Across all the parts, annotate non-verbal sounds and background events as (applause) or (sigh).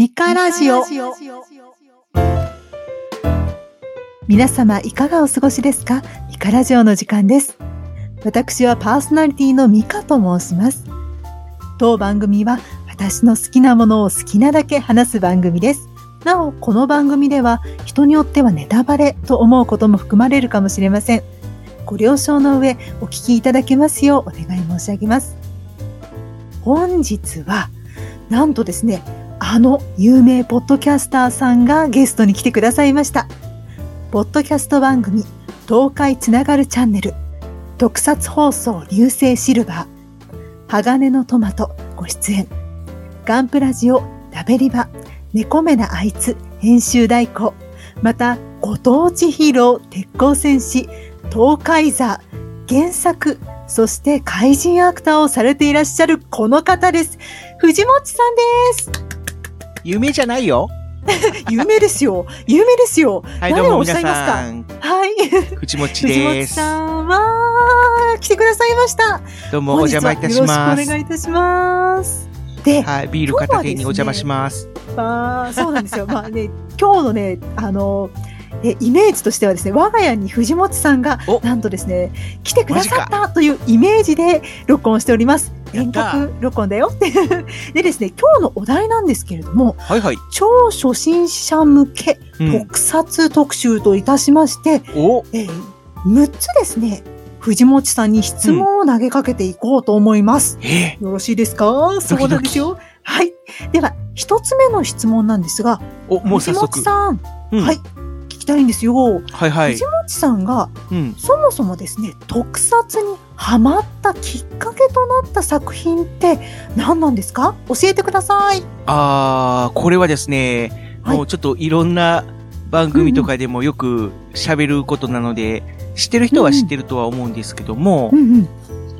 ミカラジオ。皆様いかがお過ごしですか？ミカラジオの時間です。私はパーソナリティのミカと申します。当番組は私の好きなものを好きなだけ話す番組です。なお、この番組では人によってはネタバレと思うことも含まれるかもしれません。ご了承の上、お聞きいただけますようお願い申し上げます。本日は、なんとですね、あの有名ポッドキャスターさんがゲストに来てくださいました。ポッドキャスト番組、東海つながるチャンネル、特撮放送流星シルバー、鋼のトマトご出演、ガンプラジオラベリバ、猫目なあいつ編集代行、またご当地ヒーロー鉄鋼戦士、東海座、原作、そして怪人アクターをされていらっしゃるこの方です。藤本さんです。有名じゃないよ。(laughs) 有名ですよ。有名ですよ。はい、どうも皆何をおっしゃいますか？はい。藤持藤です。本さんは、来てくださいました。どうもお邪魔いたしま本日はよろしくおす。願いいたします。で、はい、ビール片手にお邪魔します。まあ、そうなんですよ。まあね、今日のね、あの、えイメージとしてはですね、我が家に藤本さんがお、なんとですね、来てくださったというイメージで録音しております。遠隔録音だよ。でですね、(laughs) 今日のお題なんですけれども、はいはい。超初心者向けうん。特撮特集といたしまして、お、えー6つですね、藤本さんに質問を投げかけていこうと思います。えよろしいですか？そうなんですよ。はい。では、一つ目の質問なんですが、ー、お、もう早速藤。本さん、うんはい。たいんですよ。はいはい藤。本さんが、うん。そもそもですね、特撮にハマったきっかけとなった作品って何なんですか？教えてください。あー、これはですね、はいもうちょっといろんな番組とかでもよく喋ることなので、知ってる人は知ってるとは思うんですけどもう、んうん。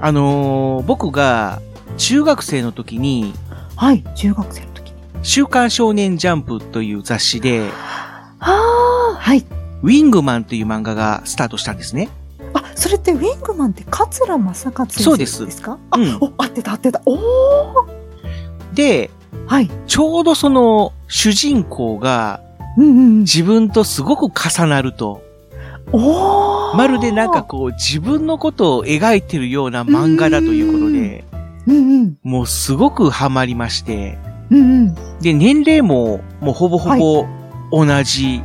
あのー僕が中学生の時に、はい。中学生の時に。週刊少年ジャンプという雑誌で、ああ、はい。ウィングマンという漫画がスタートしたんですね。あ、それってウィングマンって桂正勝先生そうですですかあ、うんお、合ってた合ってた。おー。で、はい。ちょうどその主人公がうんうんうん。自分とすごく重なると、おー。まるでなんかこう自分のことを描いてるような漫画だということで、うんうん。もうすごくハマりまして、うんうん。で、年齢ももうほぼほぼ同じ。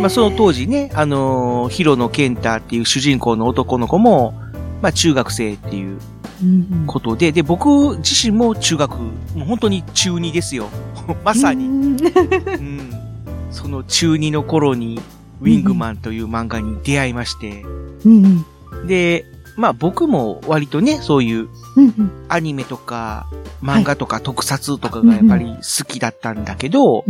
まあその当時ね、あのーヒロノケンタっていう主人公の男の子も、まあ中学生っていううんうんことで、で、僕自身も中学、もう本当に中2ですよ。(laughs) まさに。うんうんその中2の頃に、ウィングマンという漫画に出会いまして、うんうん。で、まあ僕も割とね、そういう。アニメとか漫画とか特撮とかがやっぱり好きだったんだけど、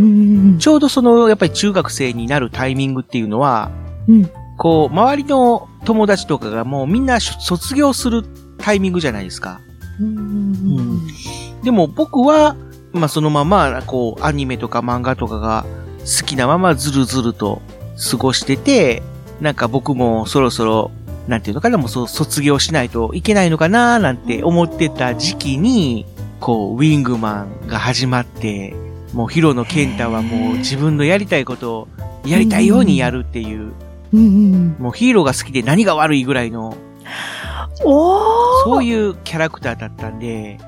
ちょうどそのやっぱり中学生になるタイミングっていうのは、うん。こう、周りの友達とかがもうみんな卒業するタイミングじゃないですか。でも僕は、まあそのまま、こう、アニメとか漫画とかが好きなままずるずると過ごしてて、なんか僕もそろそろ、なんていうのかな、もうそう卒業しないといけないのかななんて思ってた時期に、こう、ウィングマンが始まって、もうヒロのケンタはもう自分のやりたいことをやりたいようにやるっていう。もうヒーローが好きで何が悪いぐらいの。そういうキャラクターだったんで、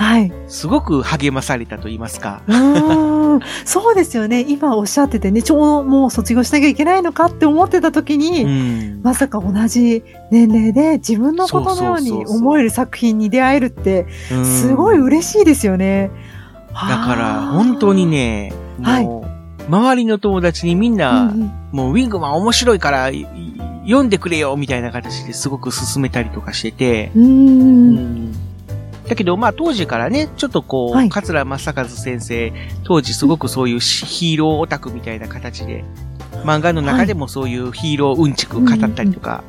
はい。すごく励まされたと言いますか。う。そうですよね。今おっしゃっててね、ちょうどもう卒業しなきゃいけないのかって思ってた時に、うん。まさか同じ年齢で自分のことのように思える作品に出会えるって、うんすごい嬉しいですよね。だから、本当にね、はい周りの友達にみんな、うんうんもうウィングマン面白いから、い読んでくれよみたいな形ですごく勧めたりとかしてて、うんだけど、まあ当時からね、ちょっとこう、はい桂正和先生、当時すごくそういうしヒーローオタクみたいな形で、漫画の中でもそういうヒーローうんちくを語ったりとか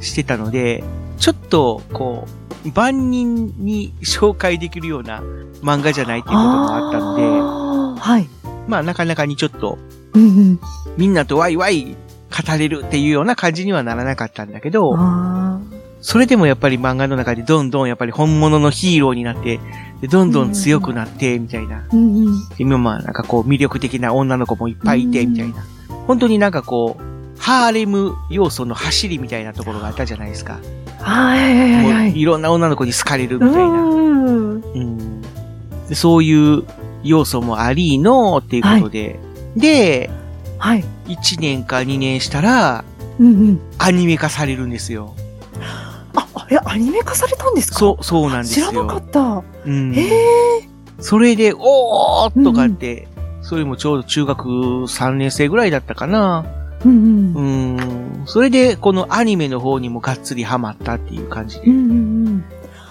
してたので、ちょっと、こう、万人に紹介できるような漫画じゃないっていうこともあったので、はい。まあなかなかにちょっと、うんうん。みんなとワイワイ語れるっていうような感じにはならなかったんだけど、あそれでもやっぱり漫画の中でどんどんやっぱり本物のヒーローになって、でどんどん強くなって、みたいな。うんうん。今まあなんかこう魅力的な女の子もいっぱいいて、うんみたいな。本当になんかこう、ハーレム要素の走りみたいなところがあったじゃないですか。はいはいはいもうはい。いろんな女の子に好かれるみうたいな。ん。うんでそういう要素もありのっていうことで。で、はい。1年か2年したら、うんうん。アニメ化されるんですよ。え、アニメ化されたんですか？そう、そうなんですよ。知らなかった。うんへえ。それで、おーとかって、それもちょうど中学3年生ぐらいだったかな。うんううん。ん。それで、このアニメの方にもがっつりハマったっていう感じで。うんうん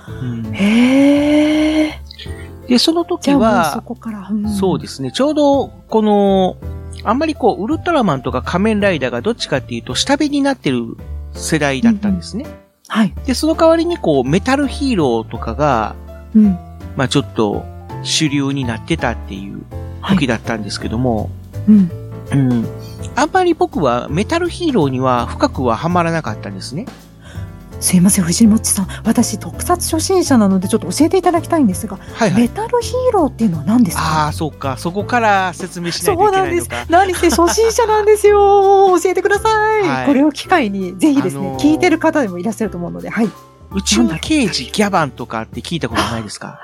うんうん。へえ。で、そのじ時ゃあもうそは、こから。そうですね、ちょうど、この、あんまりこう、ウルトラマンとか仮面ライダーがどっちかっていうと、下火になってる世代だったんですね。はい。で、その代わりにこう、メタルヒーローとかが、うん。まあちょっと、主流になってたっていうはい時だったんですけども、うん。うん。あんまり僕はメタルヒーローには深くはハマらなかったんですね。すいません、藤本さん。私、特撮初心者なので、ちょっと教えていただきたいんですが、はいはい。メタルヒーローっていうのは何ですあか？あ、そうか。そこから説明しないといけそうなですなんいのか。。何せ初心者なんですよ。(laughs) 教えてください。はいこれを機会に、ぜひですね、あのー聞いてる方でもいらっしゃると思うので、はい。宇宙刑事ギャバンとかって聞いたことないですか？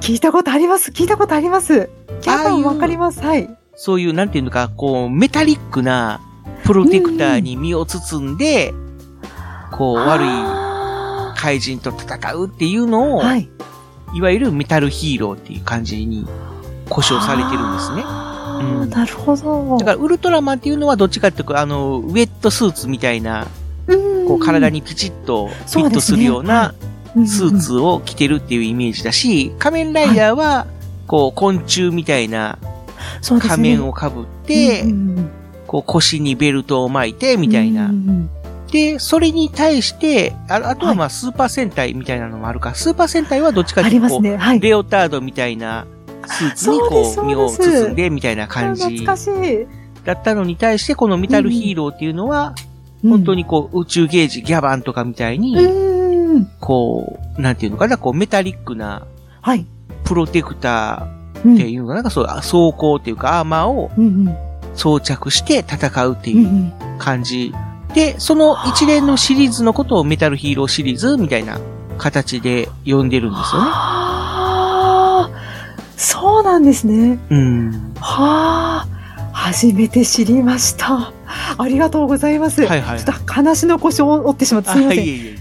聞いたことあります。聞いたことあります。キャバンわかります。はい。そういう、なんていうのか、こう、メタリックなプロテクターに身を包んで、こう、悪いあ怪人と戦うっていうのを、ーはい。いわゆるメタルヒーローっていう感じに故障されてるんですね。あうんーなるほど。だから、ウルトラマンっていうのはどっちかっていうと、あの、ウェットスーツみたいな、うんこう、体にピチッとフィットするようなスーツを着てるっていうイメージだし、仮面ライダーは、こう、昆虫みたいな仮面をかぶって、うんうんこう、腰にベルトを巻いて、みたいなうんう。んで、それに対して、ああとはまあ、スーパー戦隊みたいなのもあるか。スーパー戦隊はどっちかっていうと、ね。はい。レオタードみたいなスーツにこう、身を包んで、みたいな感じ懐かしい。だったのに対して、このメタルヒーローっていうのは、本当にこう、宇宙ゲージ、ギャバンとかみたいに。こう、なんていうのかな、こう、メタリックなはい。プロテクタうんーっていうのかな、なんかそう、装甲っていうか、アーマーを装着して戦うっていうん感じ。で、その一連のシリーズのことをメタルヒーローシリーズみたいな形で呼んでるんですよね。はあ、そうなんですね。うん。はあ、初めて知りました。ありがとうございます。はいはいちょっと話の腰を折ってしまってすみません。あいえいえいえ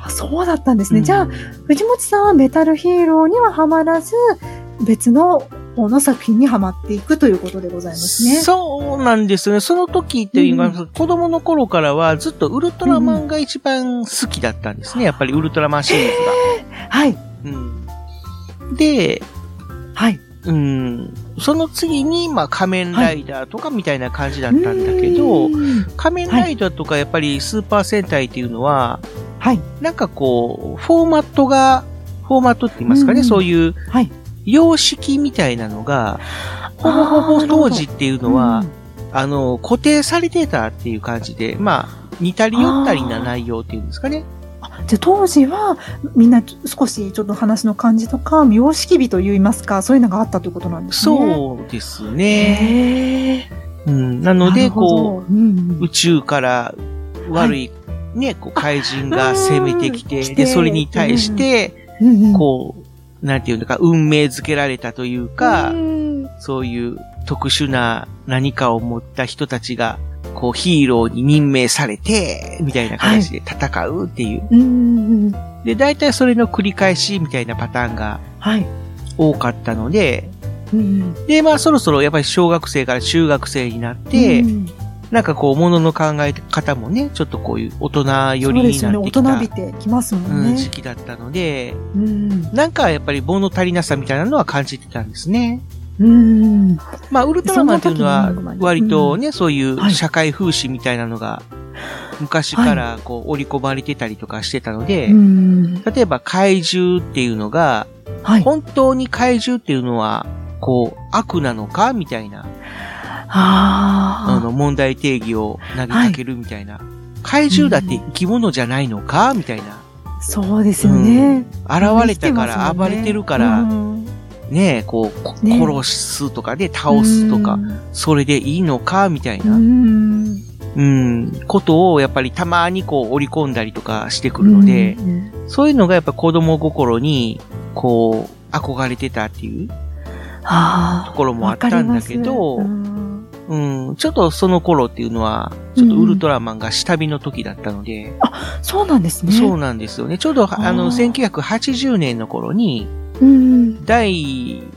あそうだったんですね。じゃあ、うん藤本さんはメタルヒーローにはハマらず、別の方の作品にハマっていくということでございますね。そうなんですよね。その時っていうか、う子供の頃からはずっとウルトラマンが一番好きだったんですね。やっぱりウルトラマンシリーズ (laughs) はい。が。うん。で、はい。うん。その次に、まあ、仮面ライダーとかみたいな感じだったんだけど、うん仮面ライダーとかやっぱりスーパー戦隊っていうのは、はい。なんかこう、フォーマットが、フォーマットって言いますかね、うんそういうはい。様式みたいなのが、ほぼほぼ当時っていうのは、うん。あの、固定されてたっていう感じで、まあ、似たり寄ったりな内容っていうんですかね。じゃあ当時はみんな少しちょっと話の感じとか様式美といいますかそういうのがあったということなんですね。そうですね。うん、なので、こう、うんう、宇宙から悪い、ね、こう怪人が攻めてきてで、それに対して、うんうん。こう、なんていうのか、運命づけられたというか、うん。そういう特殊な何かを持った人たちが、こうヒーローに任命されて、みたいな形で戦うっていう。うんうんで、大体それの繰り返しみたいなパターンがはい。多かったので、うん。で、まあそろそろやっぱり小学生から中学生になって、うんなんかこう、ものの考え方もね、ちょっとこういう大人寄り。になって大きた、人びてきますもうんん、ね。時期だったので、うんなんかやっぱり物足りなさみたいなのは感じてたんですね。うんまあ、ウルトラマンっていうのは割とね、そういうはい社会風刺みたいなのが、昔からこう、織り込まれてたりとかしてたので、うん例えば怪獣っていうのが、はい。本当に怪獣っていうのは、こう、悪なのかみたいな、ああの、問題定義を投げかけるみたいな。怪獣だって生き物じゃないのか？みたいな。そうですよね。現れたから、暴れてるから、うん。ね、こう、こね。殺すとかで倒すとか、それでいいのか、みたいな、うん。うん、ことをやっぱりたまにこう織り込んだりとかしてくるので、うん。そういうのがやっぱ子供心に、こう、憧れてたっていうああ。ところもあったんだけどうんうん、ちょっとその頃っていうのは、ちょっとウルトラマンが下火の時だったので、そうなんですね。そうなんですよね。ちょうど、あの、あー1980年の頃に、うん。第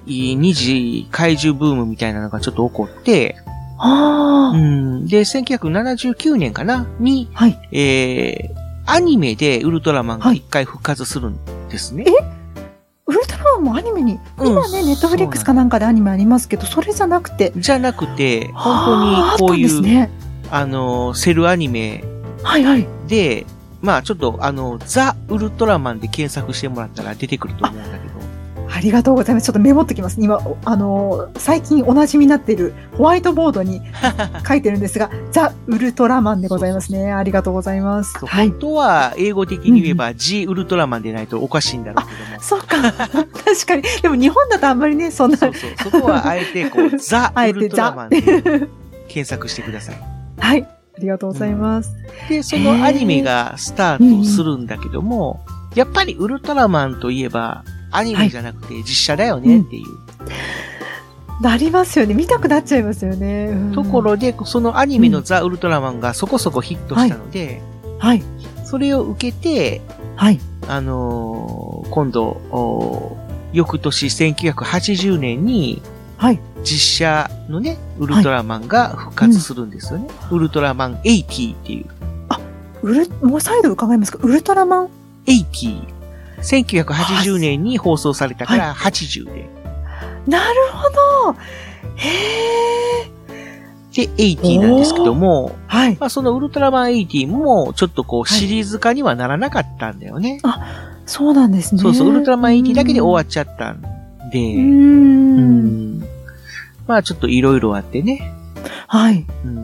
二次怪獣ブームみたいなのがちょっと起こって、ああ。うん、で、1979年かなに、はい。えー、アニメでウルトラマンがはい一回復活するんですね。ウルトラマンもアニメに、うん今ね、ネットフリックスかなんかでアニメありますけど、それじゃなくて、じゃなくて、あ本ー当にこういう、あね。あの、セルアニメはいはい。で、まあちょっとあの、ザ・ウルトラマンで検索してもらったら出てくると思うんだけど。ありがとうございます。ちょっとメモっときます。今、おあのー、最近お馴染みになっているホワイトボードに (laughs) 書いてるんですが、ザ・ウルトラマンでございますね。ありがとうございます。はい本。当は英語的に言えば、G ウルトラマンでないとおかしいんだろうけども。そうか。(laughs) 確かに。でも日本だとあんまりね、そんな。そうそう。そこはあえてこう、(laughs) ザ・ウルトラマンで検索してください。はい。ありがとうございます。で、そのアニメがスタートするんだけども、やっぱりウルトラマンといえば、アニメじゃなくて実写だよねっていうなりますよね。見たくなっちゃいますよね。うんところで、そのアニメのザ・ウルトラマンがそこそこヒットしたので、はい。それを受けて、はい。あのー今度、翌年1980年にはい。実写のね、ウルトラマンが復活するんですよね。ウルトラマン80っていう。ウル、もう再度伺いますか？ウルトラマン？80。1980年に放送されたから80で。なるほど。へえ。で、80なんですけども、はい。まあそのウルトラマン80もちょっとこうシリーズ化にはならなかったんだよね。そうなんですね。そうそう、ウルトラマン80だけで終わっちゃったんで、うー。うんんまあちょっといろいろあってね。はい。うん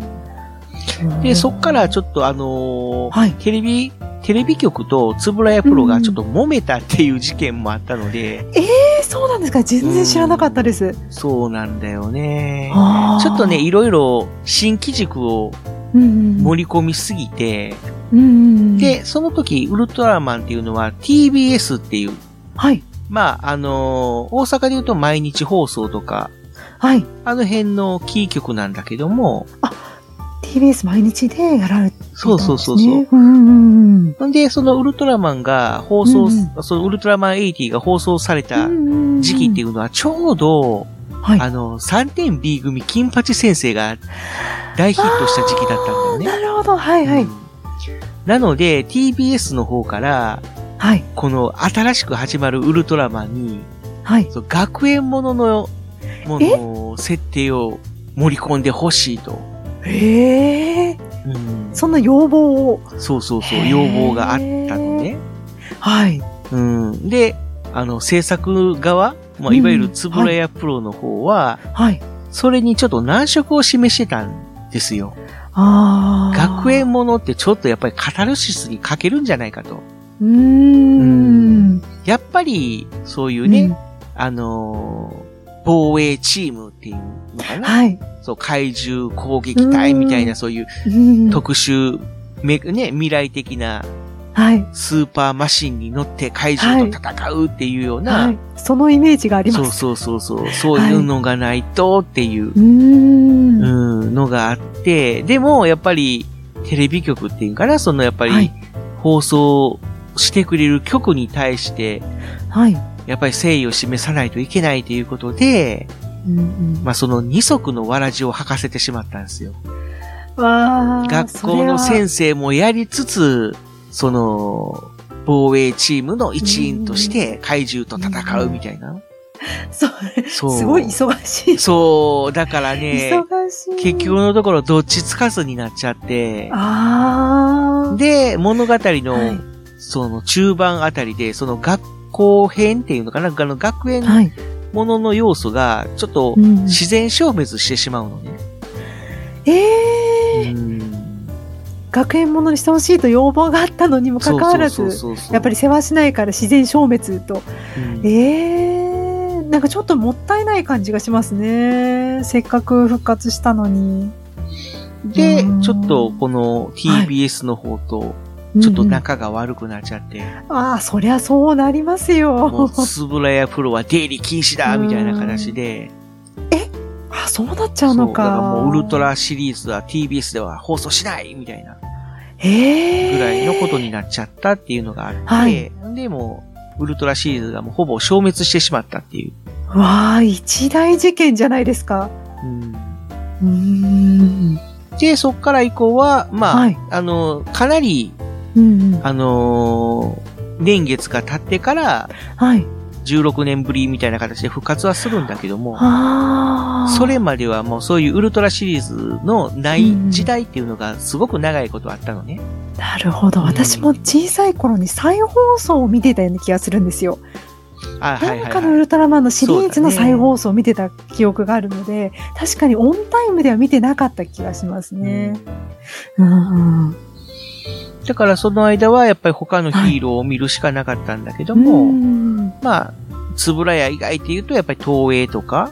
で、そっからちょっとあのーはいテレビ、テレビ局とつぶらやプロがちょっと揉めたっていう事件もあったので、えー、そうなんですか。全然知らなかったです。そうなんだよね。ちょっとね、、いろいろ新機軸をうんうん、盛り込みすぎて、うんうんうん、で、その時、ウルトラマンっていうのは TBS っていう、はい。まあ、あのー大阪で言うと毎日放送とか、はい。あの辺のキー局なんだけども、TBS 毎日でやられてたんです、ね。そうそうそうそう。うんうんうん。んで、そのウルトラマンが放送、うんそのウルトラマン80が放送された時期っていううのはちょうど、ん、はい。あの、3点 B 組金八先生が大ヒットした時期だったんだよね。なるほど。はいはい。うんなので、TBS の方から、はい。この新しく始まるウルトラマンに、はい。学園ものの、もの、設定を盛り込んでほしいと。へえ。うん、そんな要望を。そうそうそう、要望があったのね。はい。うん、で、あの、制作側、まあ、いわゆるつぶらやプロの方は、はい。それにちょっと難色を示してたんですよ。ああ。学園ものってちょっとやっぱりカタルシスに欠けるんじゃないかと。うーん。やっぱり、そういうね、あのー防衛チームっていうのかな？はい。そう、怪獣攻撃隊みたいな、そういううん特殊、め、ね、未来的なはい。スーパーマシンに乗って怪獣と戦うっていうような、はい。そのイメージがあります。そうそうそうそう、そういうのがないとっていう、うーん。うん、のがあって、でも、やっぱり、テレビ局っていうかな、そのやっぱりはい、放送してくれる局に対して、はい。やっぱり誠意を示さないといけないということで、うんうんまあその二足のわらじを履かせてしまったんですよ。学校の生先生もやりつつ、その、防衛チームの一員として怪獣と戦うみたいな。そう。そう。すごい忙しい。そう、だからね、忙しい。結局のところどっちつかずになっちゃって、ああ。で、物語の、はいその中盤あたりで、その学校編っていうのかな、あの学園はい。ものの要素が、ちょっとうん自然消滅してしまうのね。ええうん学園ものにしてほしいと要望があったのにもかかわらず、やっぱり世話しないから自然消滅と。うん、えー、なんかちょっともったいない感じがしますね。せっかく復活したのに。で、ちょっとこの TBS の方と、ちょっと仲が悪くなっちゃって。うんうん、ああ、そりゃそうなりますよ。もう、つぶらやプロは出入り禁止だみたいな形で。え？あ、そうなっちゃうのか。だからもうウルトラシリーズは TBS では放送しないみたいな。ええぐらいのことになっちゃったっていうのがあって、はい、で、もウルトラシリーズがもうほぼ消滅してしまったっていう。わあ、一大事件じゃないですか。うん。うん。で、そっから以降は、まあ、はい、あの、かなり、うんうん、あのー、年月が経ってから、はい。16年ぶりみたいな形で復活はするんだけども、それまではもうそういうウルトラシリーズのない時代っていうのがすごく長いことあったのね。うん、なるほど。私も小さい頃に再放送を見てたような気がするんですよ。あはいなんかのウルトラマンのシリーズの再放送を見てた記憶があるので、ね、確かにオンタイムでは見てなかった気がしますね。うん、うんだからその間はやっぱり他のヒーローを見るしかなかったんだけども、はい、まあ、つぶらや以外っていうとやっぱり東映とか、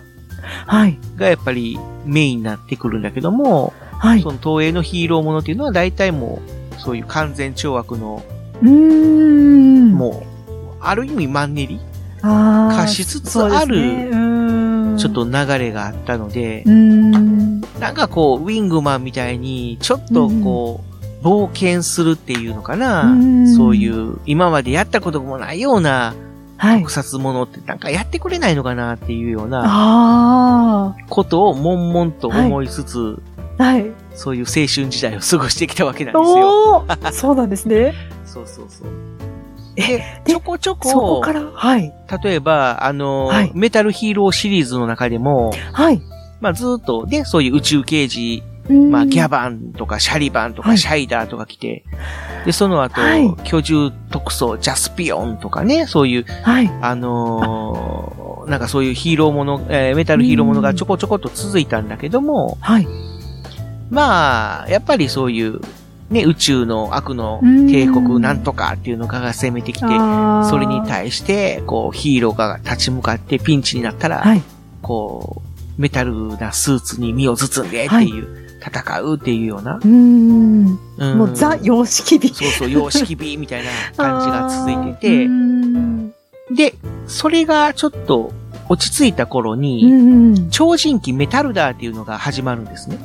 はい。がやっぱりメインになってくるんだけども、はい。その東映のヒーローものっていうのは大体もう、そういう完全懲悪の、うん。もう、ある意味マンネリ化しつつある、ちょっと流れがあったので、なんかこう、ウィングマンみたいに、ちょっとこう、冒険するっていうのかな、そういう、今までやったこともないような、特撮ものってなんかやってくれないのかなっていうような、ことを悶々と思いつつ、はい。そういう青春時代を過ごしてきたわけなんですよ。そうなんですね。(laughs) そうそうそう。え、ちょこちょこ、そこから、はい。例えば、あの、はい、メタルヒーローシリーズの中でも、はい。まあずっと、で、そういう宇宙刑事、まあギャバンとかシャリバンとかシャイダーとか来て、はい、で、その後、はい、居住特捜ジャスピオンとかね、そういう、はい、あのー、なんかそういうヒーローもの、えー、メタルヒーローものがちょこちょこと続いたんだけども、はい。まあ、やっぱりそういう、ね、宇宙の悪の帝国なんとかっていうのが攻めてきて、それに対して、こう、ヒーローが立ち向かってピンチになったら、はい、こう、メタルなスーツに身を包んでっていう、戦うっていうような。うん。もうザ・様式美。そうそう、様式美みたいな感じが続いてて、で、それがちょっと落ち着いた頃に、超人気メタルダーっていうのが始まるんですね。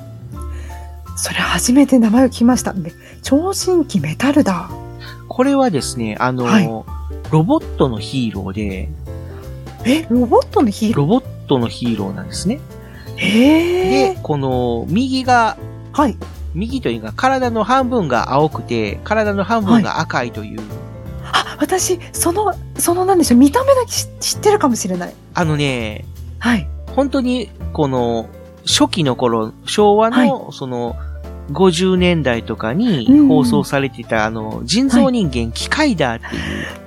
それ初めて名前を聞きました。超新規メタルだ。これはですね、あの、はい、ロボットのヒーローで、え、ロボットのヒーロー？ロボットのヒーローなんですね。で、この、右が、はい。右というか、体の半分が青くて、体の半分が赤いという。はい、あ、私、その、そのなんでしょう、見た目だけ知ってるかもしれない。あのね、はい。本当に、この、初期の頃、昭和の、その、50年代とかに放送されてた、あの、人造人間、機械だっていう。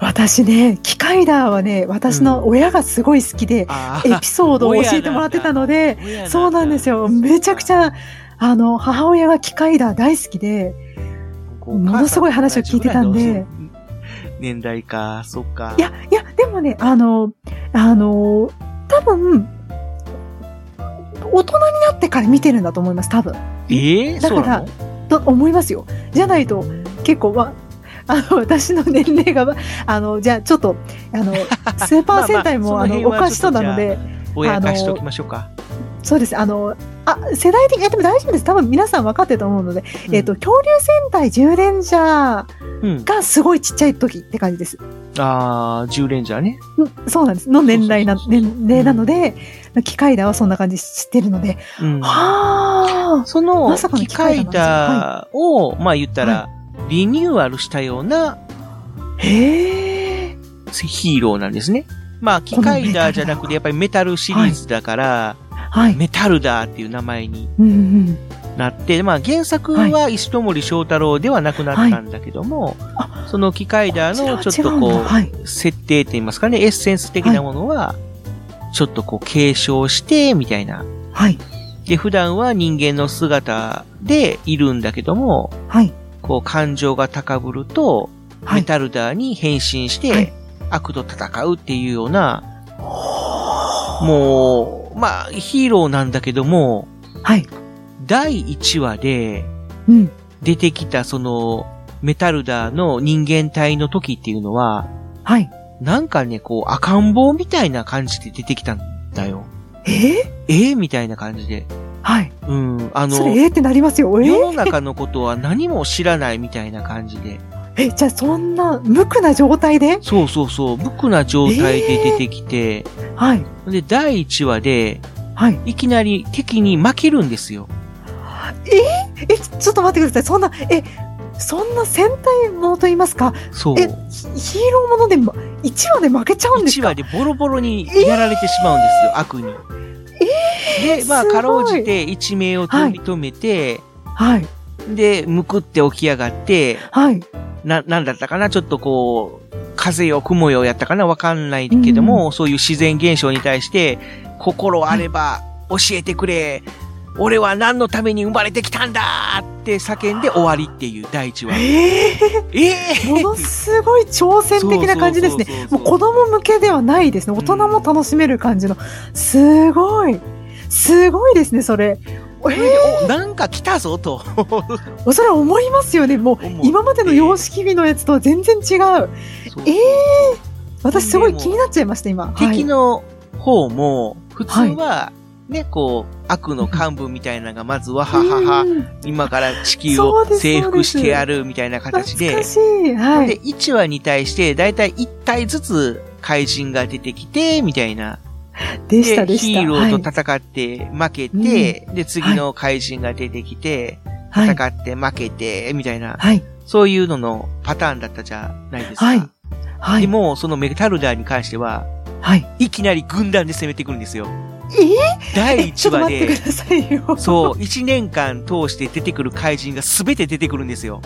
私ね、機械ダーはね、私の親がすごい好きで、うん、エピソードを教えてもらってたので、(laughs) そうなんですよ。めちゃくちゃ、あの、母親が機械ダー大好きで、ものすごい話を聞いてたんで。年代か、そっか。いや、いや、でもね、あの、あの、多分、大人になってから見てるんだと思います、多分。ええー、だから、と思いますよ。じゃないと、結構、ま、あの、私の年齢が、あの、じゃあちょっと、あの、(laughs) スーパー戦隊も、まあまあ、あの、おかしそうなので、親かしときましょうか。そうです。あの、あ、世代的、え、でも大丈夫です。多分皆さん分かってると思うので、うん、えっ、と、恐竜戦隊10レンジャーがすごいちっちゃい時って感じです。うん、ああ、10レンジャーね。そうなんです。の年代な、年齢なので、機械だはそんな感じ知ってるので、うん、はあ。その、まさかの機械だを、はい、まあ言ったら、リニューアルしたような、へえ。ヒーローなんですね。まあ、機械だじゃなくて、やっぱりメタルシリーズだから、はい、メタルダーっていう名前になって、まあ原作は石森章太郎ではなくなったんだけども、はい、その機械ダーのちょっとこう、はい、設定って言いますかね、エッセンス的なものは、ちょっとこう継承して、みたいな。で、普段は人間の姿でいるんだけども、はい。こう感情が高ぶると、はい。メタルダーに変身して、はい悪と戦うっていうような、もう、まあ、ヒーローなんだけども、はい。第1話でうん。出てきたその、メタルダーの人間体の時っていうのは、はい。なんかね、こう、赤ん坊みたいな感じで出てきたんだよ。えー、えー、みたいな感じで。はい。うん、あの、それ、えーってなりますよ。えー、世の中のことは何も知らないみたいな感じで。え、じゃあそんな無垢な状態で？そうそうそう、無垢な状態で出てきて、はい。で、第1話で、はい。いきなり敵に負けるんですよ。え、ちちょっと待ってください。そんな、え、そんな戦隊ものと言いますか、そう。え、ヒヒーローもので、ま、1話で負けちゃうんです1か話でボロボロにやられてしまうんですよ、悪に。で、まあ、かろうじて一命を取り留めて、はい。で、むくって起き上がって、はい。な、なんだったかな？ちょっとこう、風よ雲よやったかな？わかんないけども、そういう自然現象に対して、心あれば教えてくれ。俺は何のために生まれてきたんだって叫んで終わりっていう第一話。えええー、ものすごい挑戦的な感じですねもう子供向けではないですね。大人も楽しめる感じの。すごい。すごいですね、それ。えそれでおなんか来たぞと。ー、(laughs) それは思いますよね。もう今までの様式美のやつとは全然違う。そうえ私すごい気になっちゃいました、今。敵の方も、普通は、ね、こう、悪の幹部みたいなのが、まずわははは、うん今から地球を征服してやるみたいな形で懐か、しい。はで、い。1話に対して、だいたい1体ずつ怪人が出てきて、みたいな。でした、で。ヒーローと戦って負けて、で、次の怪人が出てきて、はい。戦って負けて、みたいな、はい。そういうののパターンだったじゃないですか。はい。はい。でも、そのメタルダーに関しては、はい。いきなり軍団で攻めてくるんですよ。え？第1話で。そう、1年間通して出てくる怪人が全て出てくるんですよ。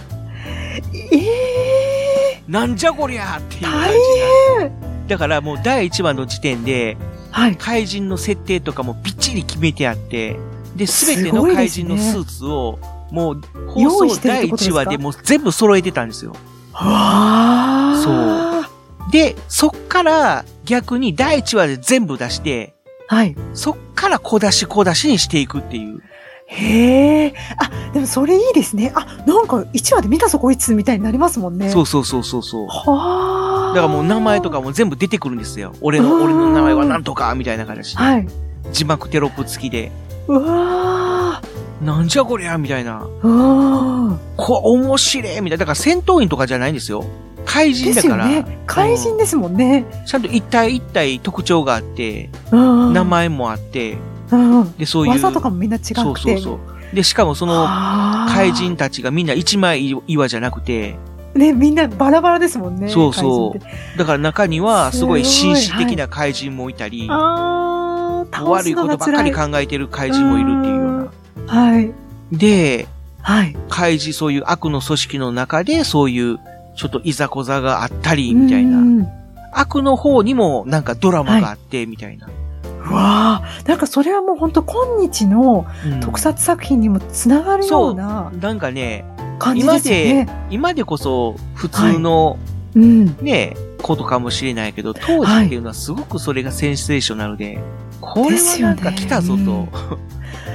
え？えなんじゃこりゃっていう感じ。だからもう第1話の時点で、はい。怪人の設定とかもびっちり決めてあって、で、すべての怪人のスーツを、もう、用放送第意してるってことです1か話でもう全部揃えてたんですよ。わあ。そう。で、そっから逆に第1話で全部出して、はい。そっから小出し小出しにしていくっていう。へえ。あ、でもそれいいですね。あ、なんか1話で見たぞこいつみたいになりますもんね。。そううそうそうそうそう。はあ。だからもう名前とかも全部出てくるんですよ。俺の、うん俺の名前はなんとか、みたいな形で。はい。字幕テロップ付きで。うわなんじゃこりゃみたいな。ー。うわこ、面白いみたいな。だから戦闘員とかじゃないんですよ。怪人だから。ね。怪人ですもんね。ちゃんと一体一体特徴があって、うん。名前もあって、うん。で、そういう。技とかもみんな違くて。そうそうそう。で、しかもその、怪人たちがみんな一枚岩じゃなくて、ね、みんなバラバラですもんね。そうそうだから中にはすごい紳士的な怪人もいたり、あー、倒悪いことばっか。り考えてる怪人もいるっていうような。はい。で、はい。怪人、そういう悪の組織の中で、そういう、ちょっといざこざがあったり、みたいな。うん悪の方にもなんかドラマがあって、みたいな。うわあ、なんかそれはもう本当今日のうん特撮作品にもつながるようななんかね、感じですよね。今でこそ普通のうん。ね、ことかもしれないけど、当時っていうのはすごくそれがセンセーショナルで、これはなんか来たぞと。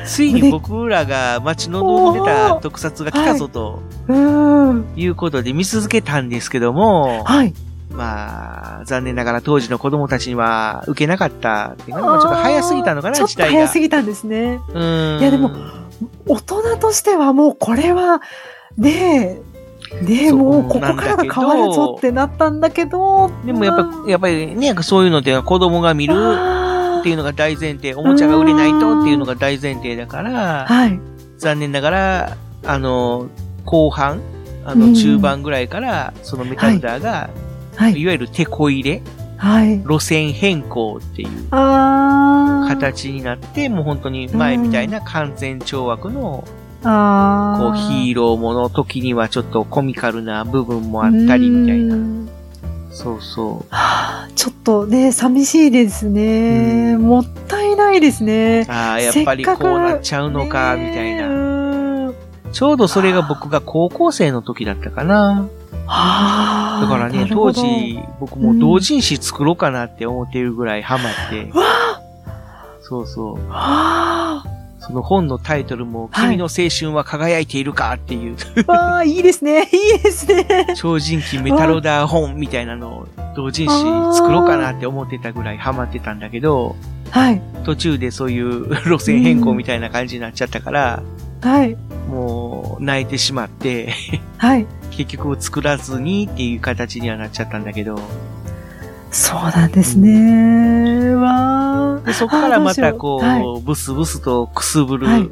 ついに僕らが待ち望んでた特撮が来たぞとうん。いうことで見続けたんですけども、はい。まあ、残念ながら当時の子供たちには受けなかったっていうか、まあちょっと早すぎたのかな、ちょっと時代が。早すぎたんですね。うん。いやでも大人としてはもうこれは、ねえ、ねもうここからが変わるぞってなったんだけど、でもやっぱ、やっぱりね、そういうのって子供が見るあっていうのが大前提、おもちゃが売れないとっていうのが大前提だから、はい。残念ながら、あの、後半、あの、うん中盤ぐらいから、そのメタルダーが、、はいい。わゆる手こ入れ、はい。路線変更っていう。形になって、もう本当に前みたいな完全懲悪の、ああ。こう、ヒーローもの時にはちょっとコミカルな部分もあったりみたいな。な。そうそう。はあちょっとね、寂しいですね。もったいないですね。ああ、やっぱりこうなっちゃうのか、みたいな。な。ちょうどそれが僕が高校生の時だったかな。はあ。だからね、当時、僕も同人誌作ろうかなって思っているぐらいハマって、わあそうそう。わその本のタイトルも、はい君の青春は輝いているかっていう、あ。わあ、いいですね。(laughs) いいですね。超人気メタロダー本みたいなのを同人誌作ろうかなって思ってたぐらいハマってたんだけど、はい。途中でそういう路線変更みたいな感じになっちゃったから、はい。もう泣いてしまって、はい。(laughs) 結局作らずにっていう形にはなっちゃったんだけど、そうなんですね。わあ。でそこからまたこう、あどうしよブスブスとくすぶる、はい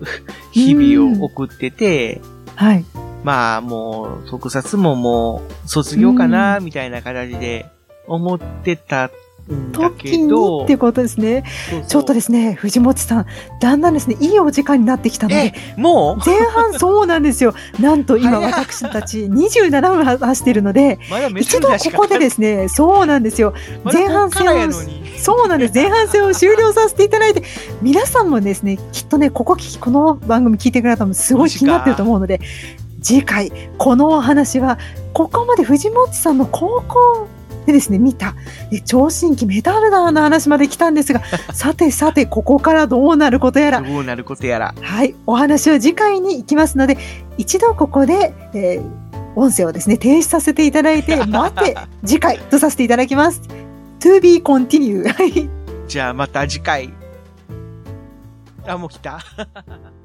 日々を送ってて、うはい。はい。まあもう、特撮ももう卒業かな、みたいな形で思ってた時にど、ってことですね。そうそうちょっとですね、藤本さん、だんだんですね、いいお時間になってきたので、も前半そうなんですよ。(laughs) なんと今私たち27分走っているので、一度ここでですね、そうなんですよ。前半戦を。そうなんです。前半戦を終了させていただいて、皆さんもですね、きっとね、ここ聞き、この番組聞いてくれた方もすごい気になってると思うので、次回、このお話は、ここまで藤本さんの高校でですね、見た、え超新規メタルダーの話まで来たんですが、(laughs) さてさて、ここからどうなることやら、どうなることやら。はい、お話は次回に行きますので、一度ここで、えー音声をですね、停止させていただいて、(laughs) 待って、次回とさせていただきます。To be continue. (laughs) じゃあまた次回。あ、もう来た (laughs)